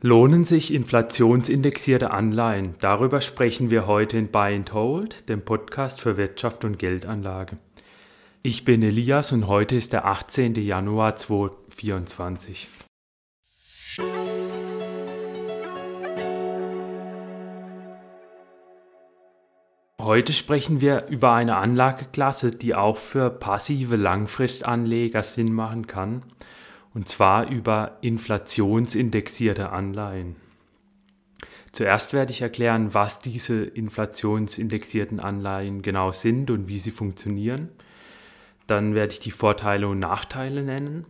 Lohnen sich inflationsindexierte Anleihen? Darüber sprechen wir heute in Buy and Hold, dem Podcast für Wirtschaft und Geldanlage. Ich bin Elias und heute ist der 18. Januar 2024. Heute sprechen wir über eine Anlageklasse, die auch für passive Langfristanleger Sinn machen kann und zwar über inflationsindexierte Anleihen. Zuerst werde ich erklären, was diese inflationsindexierten Anleihen genau sind und wie sie funktionieren. Dann werde ich die Vorteile und Nachteile nennen.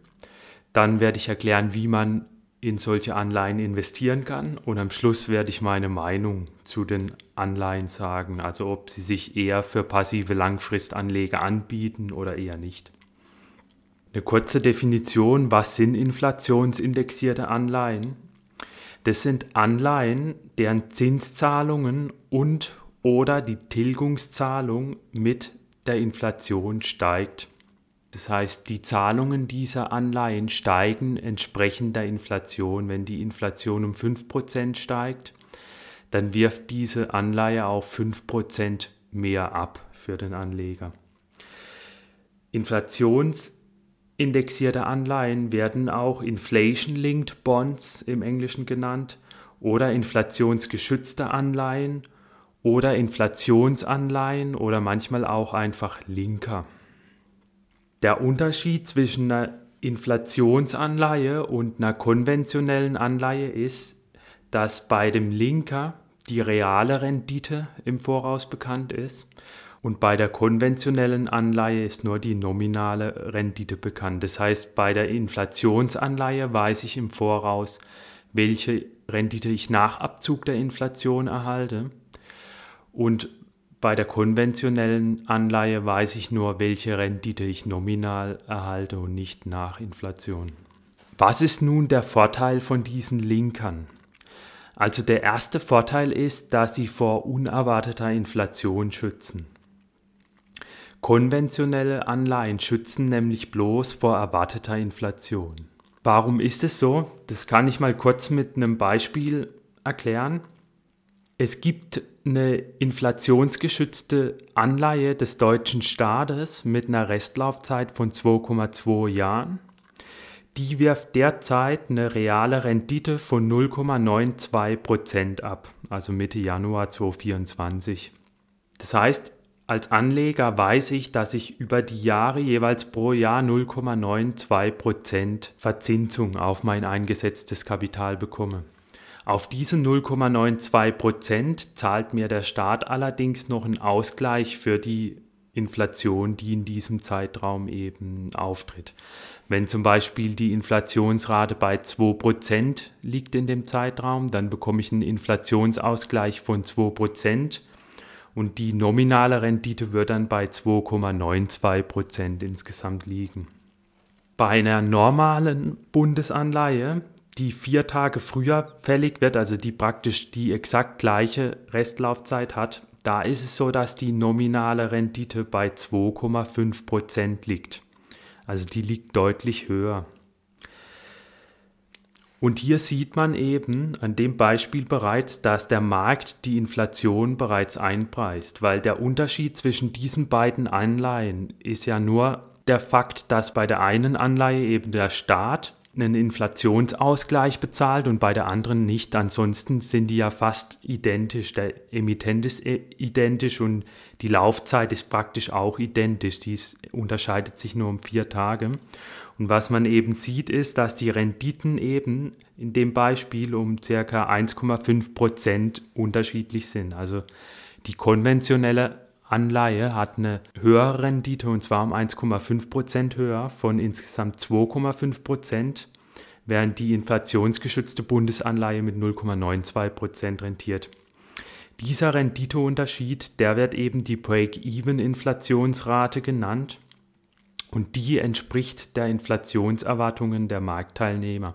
Dann werde ich erklären, wie man in solche Anleihen investieren kann. Und am Schluss werde ich meine Meinung zu den Anleihen sagen, also ob sie sich eher für passive Langfristanleger anbieten oder eher nicht. Eine kurze Definition, was sind inflationsindexierte Anleihen? Das sind Anleihen, deren Zinszahlungen und oder die Tilgungszahlung mit der Inflation steigt. Das heißt, die Zahlungen dieser Anleihen steigen entsprechend der Inflation. Wenn die Inflation um 5% steigt, dann wirft diese Anleihe auch 5% mehr ab für den Anleger. Inflations Indexierte Anleihen werden auch Inflation-Linked Bonds im Englischen genannt oder inflationsgeschützte Anleihen oder Inflationsanleihen oder manchmal auch einfach Linker. Der Unterschied zwischen einer Inflationsanleihe und einer konventionellen Anleihe ist, dass bei dem Linker die reale Rendite im Voraus bekannt ist und bei der konventionellen Anleihe ist nur die nominale Rendite bekannt. Das heißt, bei der Inflationsanleihe weiß ich im Voraus, welche Rendite ich nach Abzug der Inflation erhalte. Und bei der konventionellen Anleihe weiß ich nur, welche Rendite ich nominal erhalte und nicht nach Inflation. Was ist nun der Vorteil von diesen Linkern? Also der erste Vorteil ist, dass sie vor unerwarteter Inflation schützen. Konventionelle Anleihen schützen nämlich bloß vor erwarteter Inflation. Warum ist es so? Das kann ich mal kurz mit einem Beispiel erklären. Es gibt eine inflationsgeschützte Anleihe des deutschen Staates mit einer Restlaufzeit von 2,2 Jahren. Die wirft derzeit eine reale Rendite von 0,92 Prozent ab, also Mitte Januar 2024. Das heißt, als Anleger weiß ich, dass ich über die Jahre jeweils pro Jahr 0,92% Verzinsung auf mein eingesetztes Kapital bekomme. Auf diese 0,92% zahlt mir der Staat allerdings noch einen Ausgleich für die Inflation, die in diesem Zeitraum eben auftritt. Wenn zum Beispiel die Inflationsrate bei 2% liegt in dem Zeitraum, dann bekomme ich einen Inflationsausgleich von 2% und die nominale Rendite wird dann bei 2,92 Prozent insgesamt liegen. Bei einer normalen Bundesanleihe, die vier Tage früher fällig wird, also die praktisch die exakt gleiche Restlaufzeit hat, da ist es so, dass die nominale Rendite bei 2,5 Prozent liegt. Also die liegt deutlich höher. Und hier sieht man eben an dem Beispiel bereits, dass der Markt die Inflation bereits einpreist, weil der Unterschied zwischen diesen beiden Anleihen ist ja nur der Fakt, dass bei der einen Anleihe eben der Staat einen Inflationsausgleich bezahlt und bei der anderen nicht. Ansonsten sind die ja fast identisch. Der Emittent ist äh, identisch und die Laufzeit ist praktisch auch identisch. Dies unterscheidet sich nur um vier Tage. Und was man eben sieht, ist, dass die Renditen eben in dem Beispiel um ca. 1,5 Prozent unterschiedlich sind. Also die konventionelle Anleihe hat eine höhere Rendite und zwar um 1,5 Prozent höher von insgesamt 2,5 Prozent, während die inflationsgeschützte Bundesanleihe mit 0,92 Prozent rentiert. Dieser Renditeunterschied, der wird eben die Break-Even-Inflationsrate genannt und die entspricht der Inflationserwartungen der Marktteilnehmer.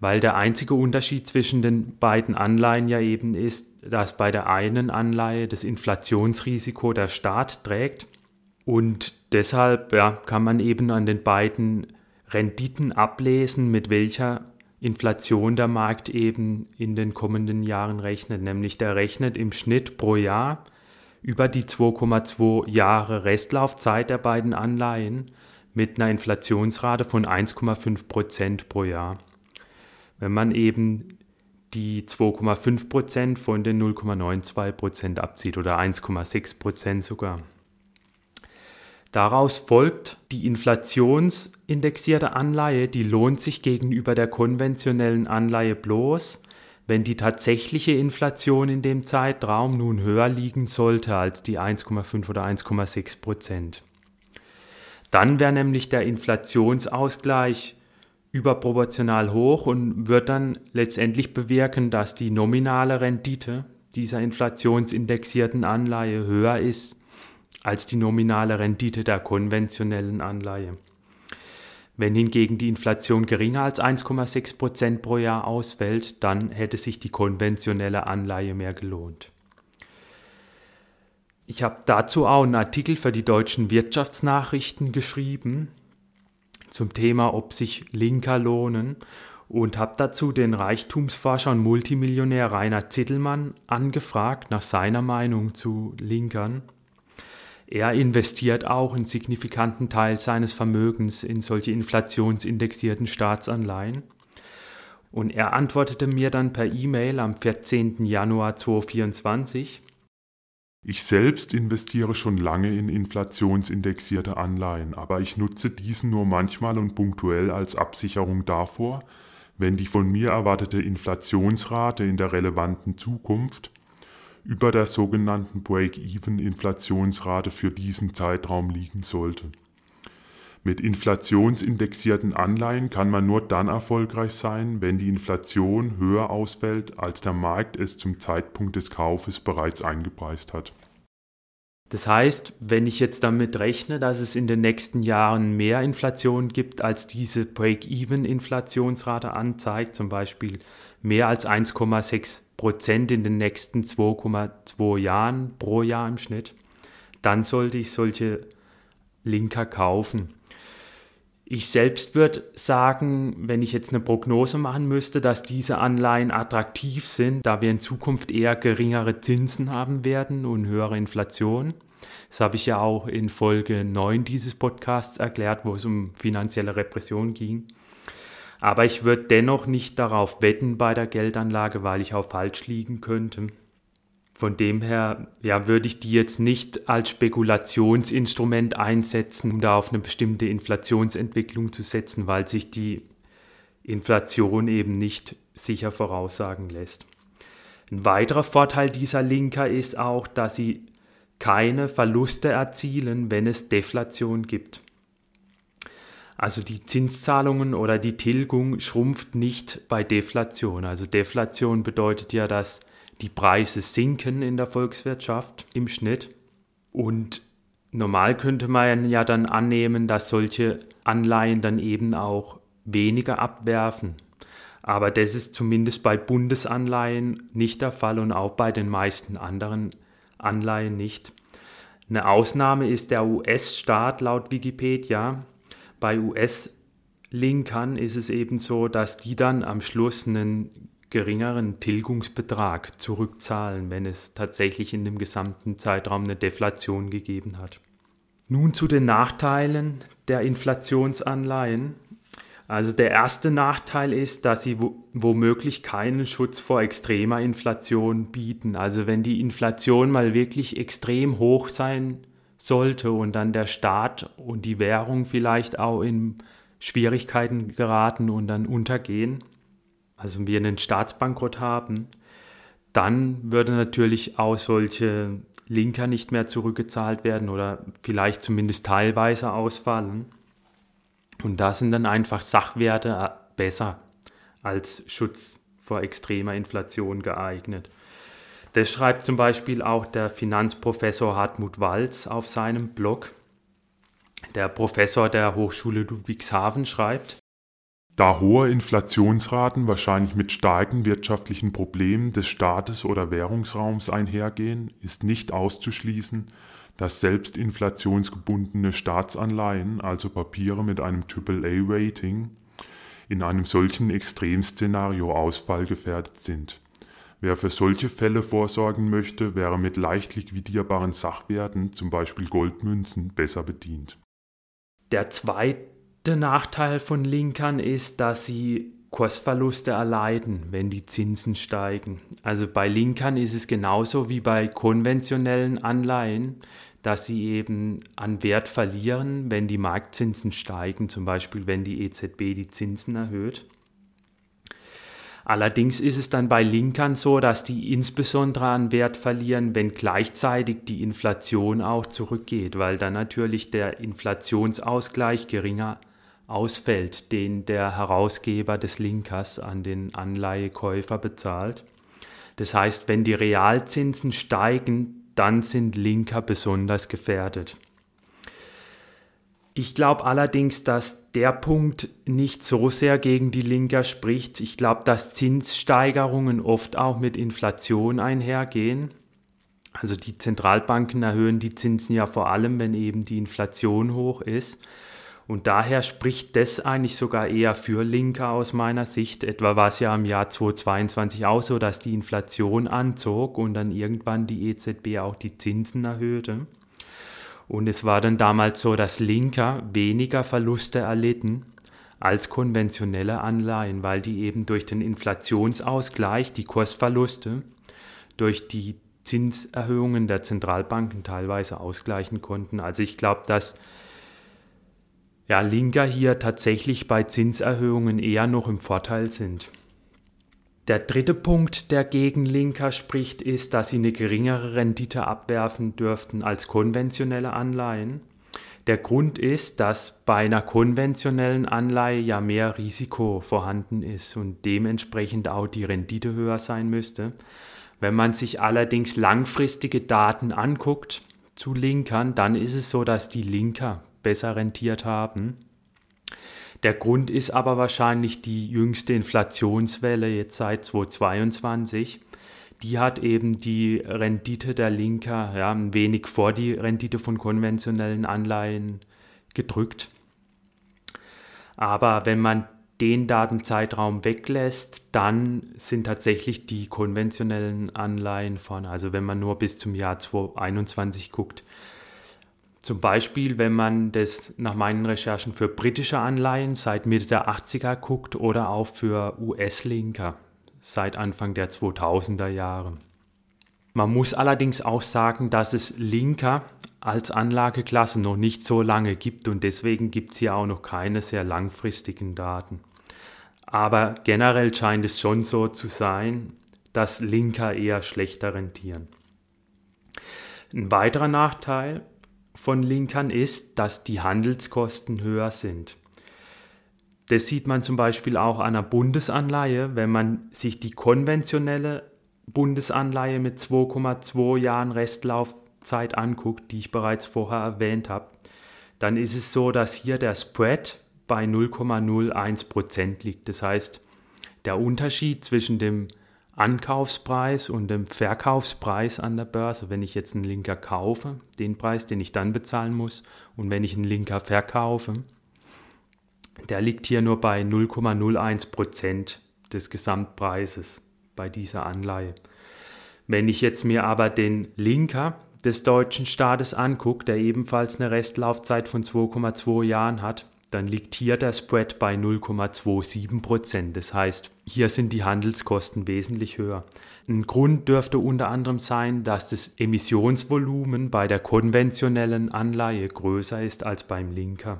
Weil der einzige Unterschied zwischen den beiden Anleihen ja eben ist, dass bei der einen Anleihe das Inflationsrisiko der Staat trägt und deshalb ja, kann man eben an den beiden Renditen ablesen, mit welcher Inflation der Markt eben in den kommenden Jahren rechnet, nämlich der rechnet im Schnitt pro Jahr über die 2,2 Jahre Restlaufzeit der beiden Anleihen mit einer Inflationsrate von 1,5 Prozent pro Jahr. Wenn man eben die 2,5 Prozent von den 0,92 Prozent abzieht oder 1,6 Prozent sogar. Daraus folgt, die inflationsindexierte Anleihe, die lohnt sich gegenüber der konventionellen Anleihe bloß, wenn die tatsächliche Inflation in dem Zeitraum nun höher liegen sollte als die 1,5 oder 1,6 Prozent. Dann wäre nämlich der Inflationsausgleich überproportional hoch und wird dann letztendlich bewirken, dass die nominale Rendite dieser inflationsindexierten Anleihe höher ist als die nominale Rendite der konventionellen Anleihe. Wenn hingegen die Inflation geringer als 1,6 Prozent pro Jahr ausfällt, dann hätte sich die konventionelle Anleihe mehr gelohnt. Ich habe dazu auch einen Artikel für die deutschen Wirtschaftsnachrichten geschrieben zum Thema, ob sich Linker lohnen und habe dazu den Reichtumsforscher und Multimillionär Rainer Zittelmann angefragt nach seiner Meinung zu Linkern. Er investiert auch einen signifikanten Teil seines Vermögens in solche inflationsindexierten Staatsanleihen. Und er antwortete mir dann per E-Mail am 14. Januar 2024. Ich selbst investiere schon lange in inflationsindexierte Anleihen, aber ich nutze diesen nur manchmal und punktuell als Absicherung davor, wenn die von mir erwartete Inflationsrate in der relevanten Zukunft über der sogenannten Break-Even-Inflationsrate für diesen Zeitraum liegen sollte. Mit inflationsindexierten Anleihen kann man nur dann erfolgreich sein, wenn die Inflation höher ausfällt, als der Markt es zum Zeitpunkt des Kaufes bereits eingepreist hat. Das heißt, wenn ich jetzt damit rechne, dass es in den nächsten Jahren mehr Inflation gibt, als diese Break-Even-Inflationsrate anzeigt, zum Beispiel mehr als 1,6 Prozent in den nächsten 2,2 Jahren pro Jahr im Schnitt, dann sollte ich solche Linker kaufen. Ich selbst würde sagen, wenn ich jetzt eine Prognose machen müsste, dass diese Anleihen attraktiv sind, da wir in Zukunft eher geringere Zinsen haben werden und höhere Inflation. Das habe ich ja auch in Folge 9 dieses Podcasts erklärt, wo es um finanzielle Repression ging. Aber ich würde dennoch nicht darauf wetten bei der Geldanlage, weil ich auch falsch liegen könnte. Von dem her ja, würde ich die jetzt nicht als Spekulationsinstrument einsetzen, um da auf eine bestimmte Inflationsentwicklung zu setzen, weil sich die Inflation eben nicht sicher voraussagen lässt. Ein weiterer Vorteil dieser Linker ist auch, dass sie keine Verluste erzielen, wenn es Deflation gibt. Also die Zinszahlungen oder die Tilgung schrumpft nicht bei Deflation. Also Deflation bedeutet ja, dass die Preise sinken in der Volkswirtschaft im Schnitt. Und normal könnte man ja dann annehmen, dass solche Anleihen dann eben auch weniger abwerfen. Aber das ist zumindest bei Bundesanleihen nicht der Fall und auch bei den meisten anderen Anleihen nicht. Eine Ausnahme ist der US-Staat laut Wikipedia, bei US-Linkern ist es eben so, dass die dann am Schluss einen geringeren Tilgungsbetrag zurückzahlen, wenn es tatsächlich in dem gesamten Zeitraum eine Deflation gegeben hat. Nun zu den Nachteilen der Inflationsanleihen. Also der erste Nachteil ist, dass sie womöglich keinen Schutz vor extremer Inflation bieten. Also wenn die Inflation mal wirklich extrem hoch sein sollte und dann der Staat und die Währung vielleicht auch in Schwierigkeiten geraten und dann untergehen, also wir einen Staatsbankrott haben, dann würde natürlich auch solche Linker nicht mehr zurückgezahlt werden oder vielleicht zumindest teilweise ausfallen. Und da sind dann einfach Sachwerte besser als Schutz vor extremer Inflation geeignet. Das schreibt zum Beispiel auch der Finanzprofessor Hartmut Walz auf seinem Blog. Der Professor der Hochschule Ludwigshafen schreibt, da hohe Inflationsraten wahrscheinlich mit starken wirtschaftlichen Problemen des Staates oder Währungsraums einhergehen, ist nicht auszuschließen, dass selbst inflationsgebundene Staatsanleihen, also Papiere mit einem AAA-Rating, in einem solchen Extremszenario ausfallgefährdet sind. Wer für solche Fälle vorsorgen möchte, wäre mit leicht liquidierbaren Sachwerten, zum Beispiel Goldmünzen, besser bedient. Der zweite Nachteil von Linkern ist, dass sie Kursverluste erleiden, wenn die Zinsen steigen. Also bei Linkern ist es genauso wie bei konventionellen Anleihen, dass sie eben an Wert verlieren, wenn die Marktzinsen steigen, zum Beispiel wenn die EZB die Zinsen erhöht. Allerdings ist es dann bei Linkern so, dass die insbesondere an Wert verlieren, wenn gleichzeitig die Inflation auch zurückgeht, weil dann natürlich der Inflationsausgleich geringer ausfällt, den der Herausgeber des Linkers an den Anleihekäufer bezahlt. Das heißt, wenn die Realzinsen steigen, dann sind Linker besonders gefährdet. Ich glaube allerdings, dass der Punkt nicht so sehr gegen die Linker spricht. Ich glaube, dass Zinssteigerungen oft auch mit Inflation einhergehen. Also die Zentralbanken erhöhen die Zinsen ja vor allem, wenn eben die Inflation hoch ist. Und daher spricht das eigentlich sogar eher für Linker aus meiner Sicht. Etwa war es ja im Jahr 2022 auch so, dass die Inflation anzog und dann irgendwann die EZB auch die Zinsen erhöhte. Und es war dann damals so, dass Linker weniger Verluste erlitten als konventionelle Anleihen, weil die eben durch den Inflationsausgleich, die Kursverluste, durch die Zinserhöhungen der Zentralbanken teilweise ausgleichen konnten. Also ich glaube, dass ja, Linker hier tatsächlich bei Zinserhöhungen eher noch im Vorteil sind. Der dritte Punkt, der gegen Linker spricht, ist, dass sie eine geringere Rendite abwerfen dürften als konventionelle Anleihen. Der Grund ist, dass bei einer konventionellen Anleihe ja mehr Risiko vorhanden ist und dementsprechend auch die Rendite höher sein müsste. Wenn man sich allerdings langfristige Daten anguckt zu Linkern, dann ist es so, dass die Linker besser rentiert haben. Der Grund ist aber wahrscheinlich die jüngste Inflationswelle jetzt seit 2022. Die hat eben die Rendite der Linker ja, ein wenig vor die Rendite von konventionellen Anleihen gedrückt. Aber wenn man den Datenzeitraum weglässt, dann sind tatsächlich die konventionellen Anleihen vorne. Also wenn man nur bis zum Jahr 2021 guckt, zum Beispiel, wenn man das nach meinen Recherchen für britische Anleihen seit Mitte der 80er guckt oder auch für US-Linker seit Anfang der 2000er Jahre. Man muss allerdings auch sagen, dass es Linker als Anlageklasse noch nicht so lange gibt und deswegen gibt es hier auch noch keine sehr langfristigen Daten. Aber generell scheint es schon so zu sein, dass Linker eher schlechter rentieren. Ein weiterer Nachteil von Linkern ist, dass die Handelskosten höher sind. Das sieht man zum Beispiel auch an einer Bundesanleihe, wenn man sich die konventionelle Bundesanleihe mit 2,2 Jahren Restlaufzeit anguckt, die ich bereits vorher erwähnt habe, dann ist es so, dass hier der Spread bei 0,01% liegt. Das heißt, der Unterschied zwischen dem Ankaufspreis und dem Verkaufspreis an der Börse. Wenn ich jetzt einen Linker kaufe, den Preis, den ich dann bezahlen muss, und wenn ich einen Linker verkaufe, der liegt hier nur bei 0,01 Prozent des Gesamtpreises bei dieser Anleihe. Wenn ich jetzt mir aber den Linker des deutschen Staates angucke, der ebenfalls eine Restlaufzeit von 2,2 Jahren hat, dann liegt hier der Spread bei 0,27 Prozent. Das heißt, hier sind die Handelskosten wesentlich höher. Ein Grund dürfte unter anderem sein, dass das Emissionsvolumen bei der konventionellen Anleihe größer ist als beim Linker.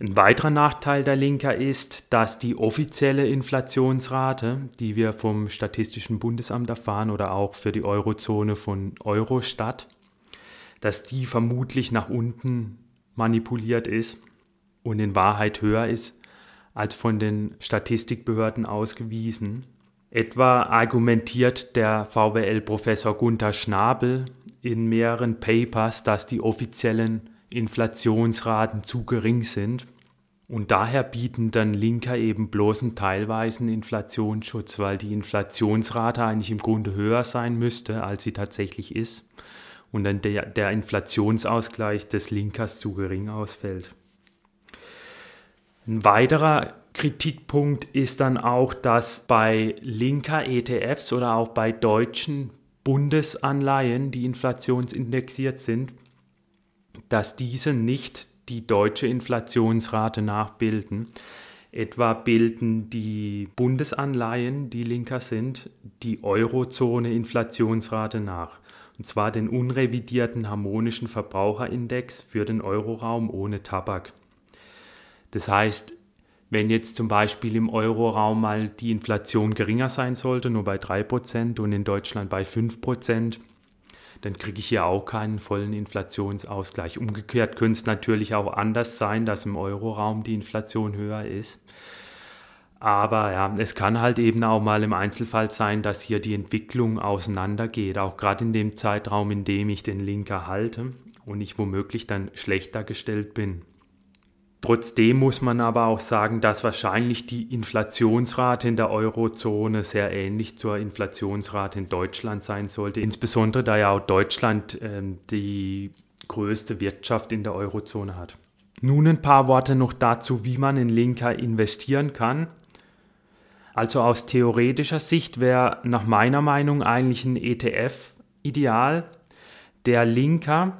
Ein weiterer Nachteil der Linker ist, dass die offizielle Inflationsrate, die wir vom Statistischen Bundesamt erfahren oder auch für die Eurozone von Eurostat, dass die vermutlich nach unten manipuliert ist und in Wahrheit höher ist als von den Statistikbehörden ausgewiesen. Etwa argumentiert der VWL-Professor Gunther Schnabel in mehreren Papers, dass die offiziellen Inflationsraten zu gering sind. Und daher bieten dann Linker eben bloßen teilweisen Inflationsschutz, weil die Inflationsrate eigentlich im Grunde höher sein müsste, als sie tatsächlich ist und dann der, der Inflationsausgleich des Linkers zu gering ausfällt. Ein weiterer Kritikpunkt ist dann auch, dass bei linker ETFs oder auch bei deutschen Bundesanleihen, die inflationsindexiert sind, dass diese nicht die deutsche Inflationsrate nachbilden. Etwa bilden die Bundesanleihen, die linker sind, die Eurozone-Inflationsrate nach. Und zwar den unrevidierten harmonischen Verbraucherindex für den Euroraum ohne Tabak. Das heißt, wenn jetzt zum Beispiel im Euroraum mal die Inflation geringer sein sollte, nur bei 3% und in Deutschland bei 5%, dann kriege ich hier auch keinen vollen Inflationsausgleich. Umgekehrt könnte es natürlich auch anders sein, dass im Euroraum die Inflation höher ist. Aber ja, es kann halt eben auch mal im Einzelfall sein, dass hier die Entwicklung auseinandergeht, auch gerade in dem Zeitraum, in dem ich den Link erhalte und ich womöglich dann schlechter gestellt bin. Trotzdem muss man aber auch sagen, dass wahrscheinlich die Inflationsrate in der Eurozone sehr ähnlich zur Inflationsrate in Deutschland sein sollte, insbesondere da ja auch Deutschland äh, die größte Wirtschaft in der Eurozone hat. Nun ein paar Worte noch dazu, wie man in Linker investieren kann. Also aus theoretischer Sicht wäre nach meiner Meinung eigentlich ein ETF ideal. Der Linker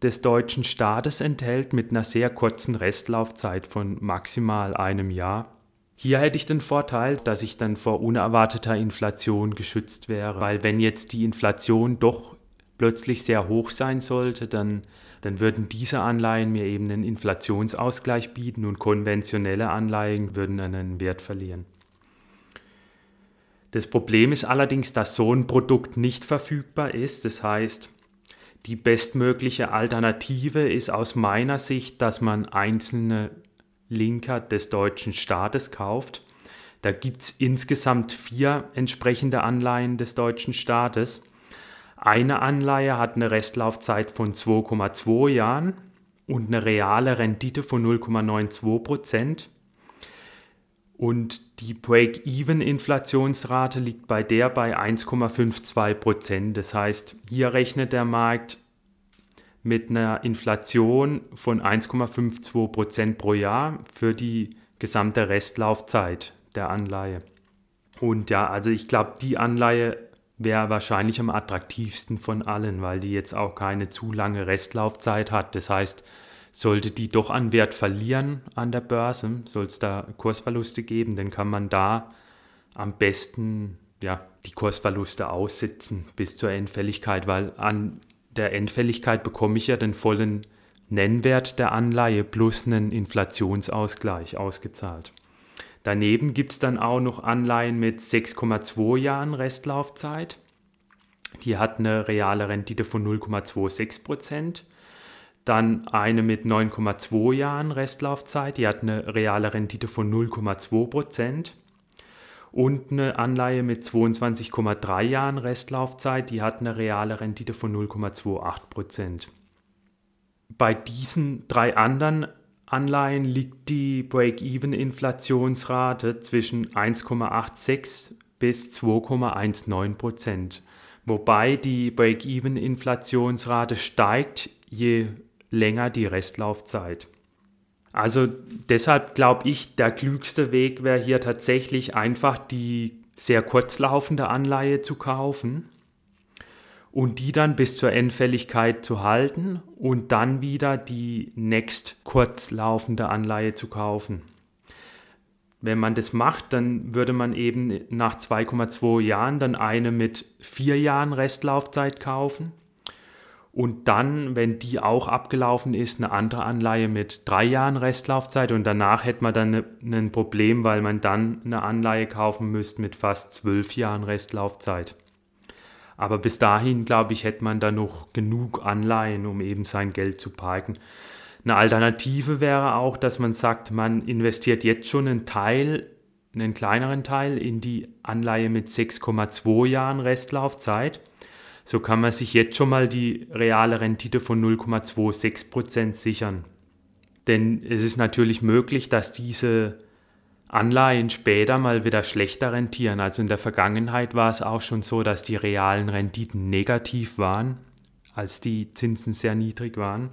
des deutschen Staates enthält mit einer sehr kurzen Restlaufzeit von maximal einem Jahr. Hier hätte ich den Vorteil, dass ich dann vor unerwarteter Inflation geschützt wäre, weil wenn jetzt die Inflation doch plötzlich sehr hoch sein sollte, dann, dann würden diese Anleihen mir eben einen Inflationsausgleich bieten und konventionelle Anleihen würden einen Wert verlieren. Das Problem ist allerdings, dass so ein Produkt nicht verfügbar ist. Das heißt, die bestmögliche Alternative ist aus meiner Sicht, dass man einzelne Linker des deutschen Staates kauft. Da gibt es insgesamt vier entsprechende Anleihen des deutschen Staates. Eine Anleihe hat eine Restlaufzeit von 2,2 Jahren und eine reale Rendite von 0,92 Prozent. Und die Break-Even-Inflationsrate liegt bei der bei 1,52 Prozent. Das heißt, hier rechnet der Markt mit einer Inflation von 1,52 Prozent pro Jahr für die gesamte Restlaufzeit der Anleihe. Und ja, also ich glaube, die Anleihe wäre wahrscheinlich am attraktivsten von allen, weil die jetzt auch keine zu lange Restlaufzeit hat. Das heißt, sollte die doch an Wert verlieren an der Börse, soll es da Kursverluste geben, dann kann man da am besten ja, die Kursverluste aussitzen bis zur Endfälligkeit, weil an der Endfälligkeit bekomme ich ja den vollen Nennwert der Anleihe plus einen Inflationsausgleich ausgezahlt. Daneben gibt es dann auch noch Anleihen mit 6,2 Jahren Restlaufzeit. Die hat eine reale Rendite von 0,26 Prozent dann eine mit 9,2 Jahren Restlaufzeit, die hat eine reale Rendite von 0,2 Prozent. Und eine Anleihe mit 22,3 Jahren Restlaufzeit, die hat eine reale Rendite von 0,28 Prozent. Bei diesen drei anderen Anleihen liegt die Break-Even-Inflationsrate zwischen 1,86 bis 2,19 Prozent. Wobei die Break-Even-Inflationsrate steigt, je länger die Restlaufzeit. Also deshalb glaube ich, der klügste Weg wäre hier tatsächlich einfach die sehr kurzlaufende Anleihe zu kaufen und die dann bis zur Endfälligkeit zu halten und dann wieder die next kurzlaufende Anleihe zu kaufen. Wenn man das macht, dann würde man eben nach 2,2 Jahren dann eine mit vier Jahren Restlaufzeit kaufen und dann, wenn die auch abgelaufen ist, eine andere Anleihe mit drei Jahren Restlaufzeit und danach hätte man dann ne, ein Problem, weil man dann eine Anleihe kaufen müsste mit fast zwölf Jahren Restlaufzeit. Aber bis dahin, glaube ich, hätte man da noch genug Anleihen, um eben sein Geld zu parken. Eine Alternative wäre auch, dass man sagt, man investiert jetzt schon einen Teil, einen kleineren Teil in die Anleihe mit 6,2 Jahren Restlaufzeit so kann man sich jetzt schon mal die reale Rendite von 0,26% sichern. Denn es ist natürlich möglich, dass diese Anleihen später mal wieder schlechter rentieren. Also in der Vergangenheit war es auch schon so, dass die realen Renditen negativ waren, als die Zinsen sehr niedrig waren.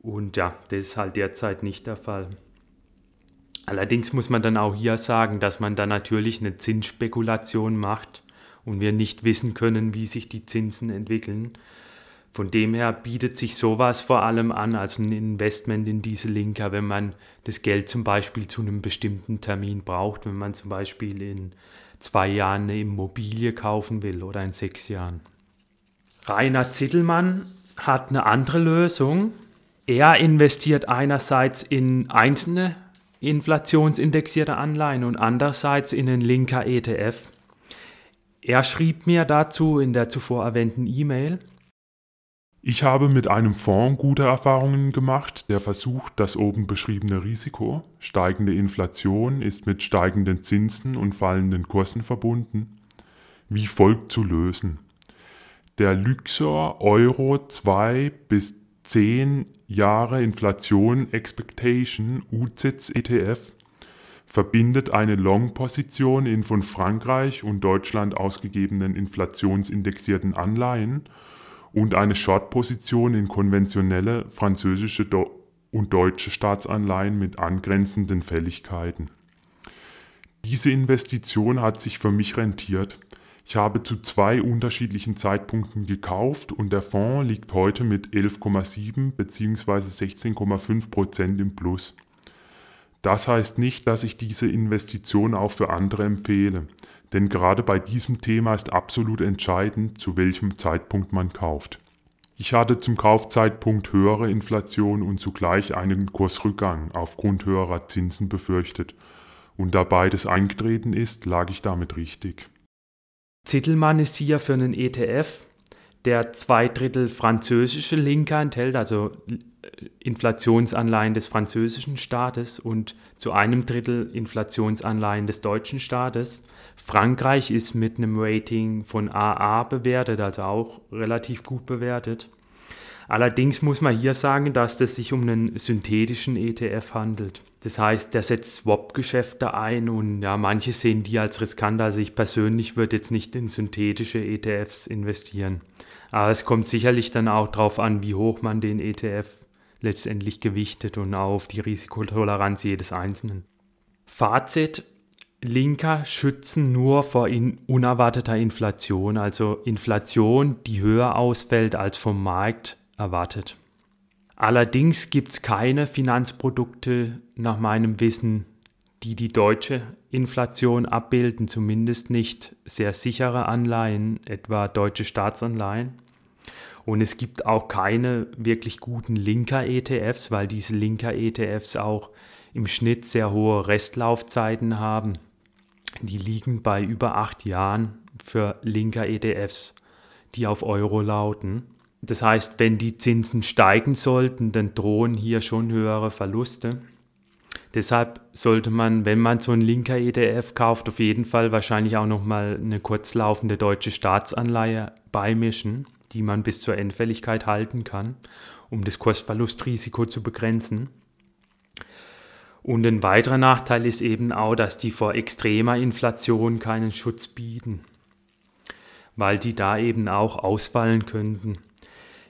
Und ja, das ist halt derzeit nicht der Fall. Allerdings muss man dann auch hier sagen, dass man da natürlich eine Zinsspekulation macht und wir nicht wissen können, wie sich die Zinsen entwickeln. Von dem her bietet sich sowas vor allem an als ein Investment in diese Linker, wenn man das Geld zum Beispiel zu einem bestimmten Termin braucht, wenn man zum Beispiel in zwei Jahren eine Immobilie kaufen will oder in sechs Jahren. Rainer Zittelmann hat eine andere Lösung. Er investiert einerseits in einzelne inflationsindexierte Anleihen und andererseits in einen linker ETF. Er schrieb mir dazu in der zuvor erwähnten E-Mail, ich habe mit einem Fonds gute Erfahrungen gemacht, der versucht, das oben beschriebene Risiko, steigende Inflation ist mit steigenden Zinsen und fallenden Kursen verbunden, wie folgt zu lösen. Der Luxor Euro 2 bis 10 Jahre Inflation Expectation UZITS ETF verbindet eine Long-Position in von Frankreich und Deutschland ausgegebenen inflationsindexierten Anleihen und eine Short-Position in konventionelle französische und deutsche Staatsanleihen mit angrenzenden Fälligkeiten. Diese Investition hat sich für mich rentiert. Ich habe zu zwei unterschiedlichen Zeitpunkten gekauft und der Fonds liegt heute mit 11,7 bzw. 16,5 Prozent im Plus. Das heißt nicht, dass ich diese Investition auch für andere empfehle. Denn gerade bei diesem Thema ist absolut entscheidend, zu welchem Zeitpunkt man kauft. Ich hatte zum Kaufzeitpunkt höhere Inflation und zugleich einen Kursrückgang aufgrund höherer Zinsen befürchtet. Und da beides eingetreten ist, lag ich damit richtig. Zittelmann ist hier für einen ETF, der zwei Drittel französische Linker enthält, also Inflationsanleihen des französischen Staates und zu einem Drittel Inflationsanleihen des deutschen Staates. Frankreich ist mit einem Rating von AA bewertet, also auch relativ gut bewertet. Allerdings muss man hier sagen, dass es sich um einen synthetischen ETF handelt. Das heißt, der setzt Swap-Geschäfte ein und ja, manche sehen die als riskant. Also ich persönlich würde jetzt nicht in synthetische ETFs investieren. Aber es kommt sicherlich dann auch darauf an, wie hoch man den ETF letztendlich gewichtet und auf die Risikotoleranz jedes Einzelnen. Fazit, Linker schützen nur vor in unerwarteter Inflation, also Inflation, die höher ausfällt als vom Markt erwartet. Allerdings gibt es keine Finanzprodukte nach meinem Wissen, die die deutsche Inflation abbilden, zumindest nicht sehr sichere Anleihen, etwa deutsche Staatsanleihen. Und es gibt auch keine wirklich guten Linker-ETFs, weil diese Linker-ETFs auch im Schnitt sehr hohe Restlaufzeiten haben. Die liegen bei über acht Jahren für Linker-ETFs, die auf Euro lauten. Das heißt, wenn die Zinsen steigen sollten, dann drohen hier schon höhere Verluste. Deshalb sollte man, wenn man so einen linker ETF kauft, auf jeden Fall wahrscheinlich auch nochmal eine kurzlaufende deutsche Staatsanleihe beimischen die man bis zur Endfälligkeit halten kann, um das Kursverlustrisiko zu begrenzen. Und ein weiterer Nachteil ist eben auch, dass die vor extremer Inflation keinen Schutz bieten, weil die da eben auch ausfallen könnten.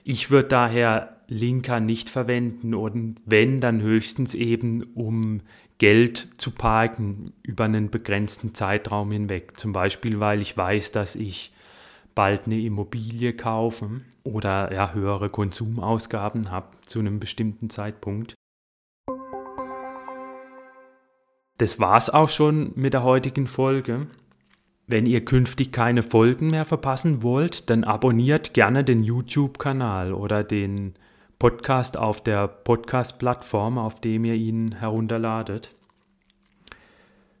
Ich würde daher Linker nicht verwenden und wenn, dann höchstens eben, um Geld zu parken über einen begrenzten Zeitraum hinweg. Zum Beispiel, weil ich weiß, dass ich bald eine Immobilie kaufen oder ja, höhere Konsumausgaben habe zu einem bestimmten Zeitpunkt. Das war's auch schon mit der heutigen Folge. Wenn ihr künftig keine Folgen mehr verpassen wollt, dann abonniert gerne den YouTube-Kanal oder den Podcast auf der Podcast-Plattform, auf dem ihr ihn herunterladet.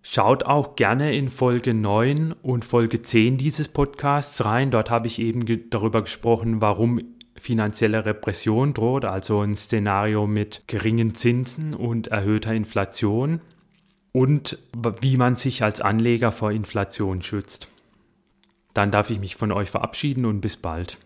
Schaut auch gerne in Folge 9 und Folge 10 dieses Podcasts rein. Dort habe ich eben ge darüber gesprochen, warum finanzielle Repression droht, also ein Szenario mit geringen Zinsen und erhöhter Inflation und wie man sich als Anleger vor Inflation schützt. Dann darf ich mich von euch verabschieden und bis bald.